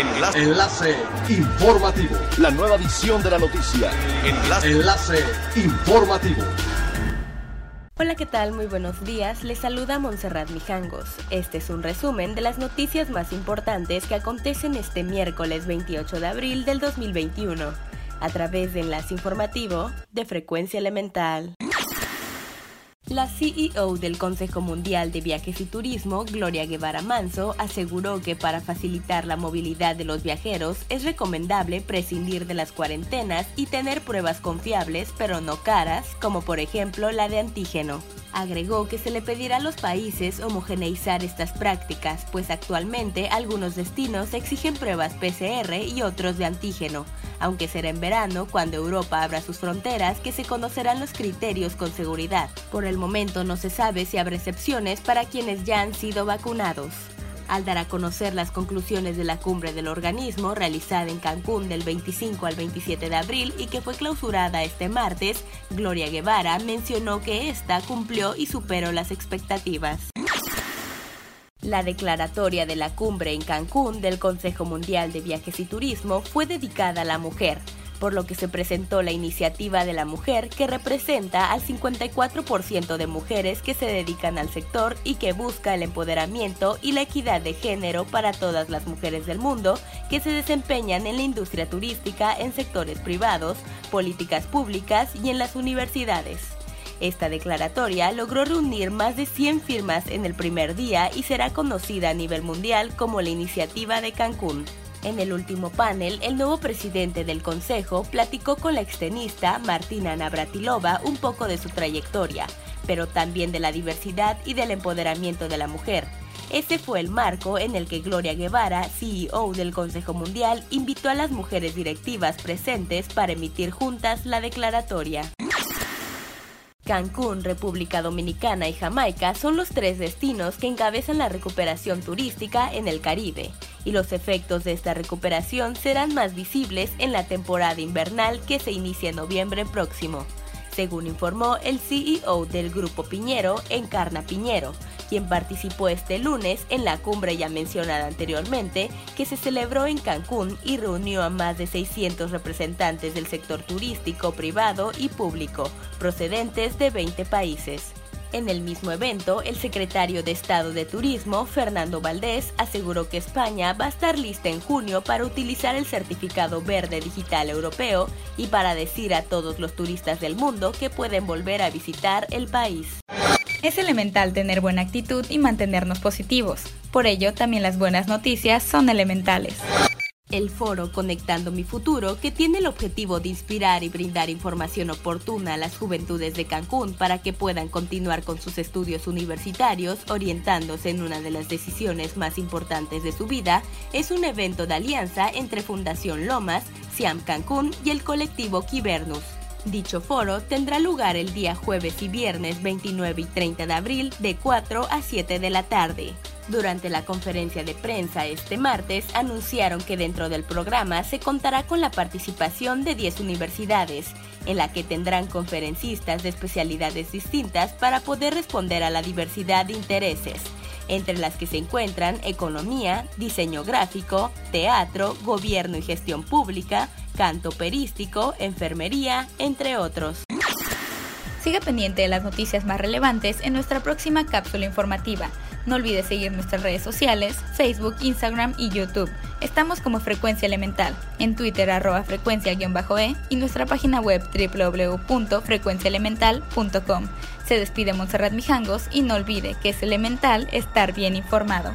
Enlace. Enlace informativo. La nueva edición de la noticia. Enlace. Enlace informativo. Hola, ¿qué tal? Muy buenos días. Les saluda Montserrat Mijangos. Este es un resumen de las noticias más importantes que acontecen este miércoles 28 de abril del 2021, a través de Enlace Informativo de Frecuencia Elemental. La CEO del Consejo Mundial de Viajes y Turismo, Gloria Guevara Manso, aseguró que para facilitar la movilidad de los viajeros es recomendable prescindir de las cuarentenas y tener pruebas confiables pero no caras, como por ejemplo la de antígeno. Agregó que se le pedirá a los países homogeneizar estas prácticas, pues actualmente algunos destinos exigen pruebas PCR y otros de antígeno, aunque será en verano, cuando Europa abra sus fronteras, que se conocerán los criterios con seguridad. Por el momento no se sabe si habrá excepciones para quienes ya han sido vacunados. Al dar a conocer las conclusiones de la cumbre del organismo realizada en Cancún del 25 al 27 de abril y que fue clausurada este martes, Gloria Guevara mencionó que esta cumplió y superó las expectativas. La declaratoria de la cumbre en Cancún del Consejo Mundial de Viajes y Turismo fue dedicada a la mujer, por lo que se presentó la iniciativa de la mujer que representa al 54% de mujeres que se dedican al sector y que busca el empoderamiento y la equidad de género para todas las mujeres del mundo que se desempeñan en la industria turística en sectores privados, políticas públicas y en las universidades. Esta declaratoria logró reunir más de 100 firmas en el primer día y será conocida a nivel mundial como la Iniciativa de Cancún. En el último panel, el nuevo presidente del Consejo platicó con la extenista Martina Navratilova un poco de su trayectoria, pero también de la diversidad y del empoderamiento de la mujer. Ese fue el marco en el que Gloria Guevara, CEO del Consejo Mundial, invitó a las mujeres directivas presentes para emitir juntas la declaratoria. Cancún, República Dominicana y Jamaica son los tres destinos que encabezan la recuperación turística en el Caribe, y los efectos de esta recuperación serán más visibles en la temporada invernal que se inicia en noviembre próximo, según informó el CEO del Grupo Piñero, Encarna Piñero, quien participó este lunes en la cumbre ya mencionada anteriormente, que se celebró en Cancún y reunió a más de 600 representantes del sector turístico, privado y público, procedentes de 20 países. En el mismo evento, el secretario de Estado de Turismo, Fernando Valdés, aseguró que España va a estar lista en junio para utilizar el certificado verde digital europeo y para decir a todos los turistas del mundo que pueden volver a visitar el país. Es elemental tener buena actitud y mantenernos positivos. Por ello, también las buenas noticias son elementales. El foro Conectando mi Futuro, que tiene el objetivo de inspirar y brindar información oportuna a las juventudes de Cancún para que puedan continuar con sus estudios universitarios orientándose en una de las decisiones más importantes de su vida, es un evento de alianza entre Fundación Lomas, Siam Cancún y el colectivo Kibernus. Dicho foro tendrá lugar el día jueves y viernes 29 y 30 de abril de 4 a 7 de la tarde. Durante la conferencia de prensa este martes anunciaron que dentro del programa se contará con la participación de 10 universidades, en la que tendrán conferencistas de especialidades distintas para poder responder a la diversidad de intereses, entre las que se encuentran economía, diseño gráfico, teatro, gobierno y gestión pública, canto perístico, enfermería, entre otros. Siga pendiente de las noticias más relevantes en nuestra próxima cápsula informativa. No olvide seguir nuestras redes sociales, Facebook, Instagram y YouTube. Estamos como Frecuencia Elemental, en Twitter arroba frecuencia-e y nuestra página web www.frecuenciaelemental.com. Se despide Montserrat Mijangos y no olvide que es elemental estar bien informado.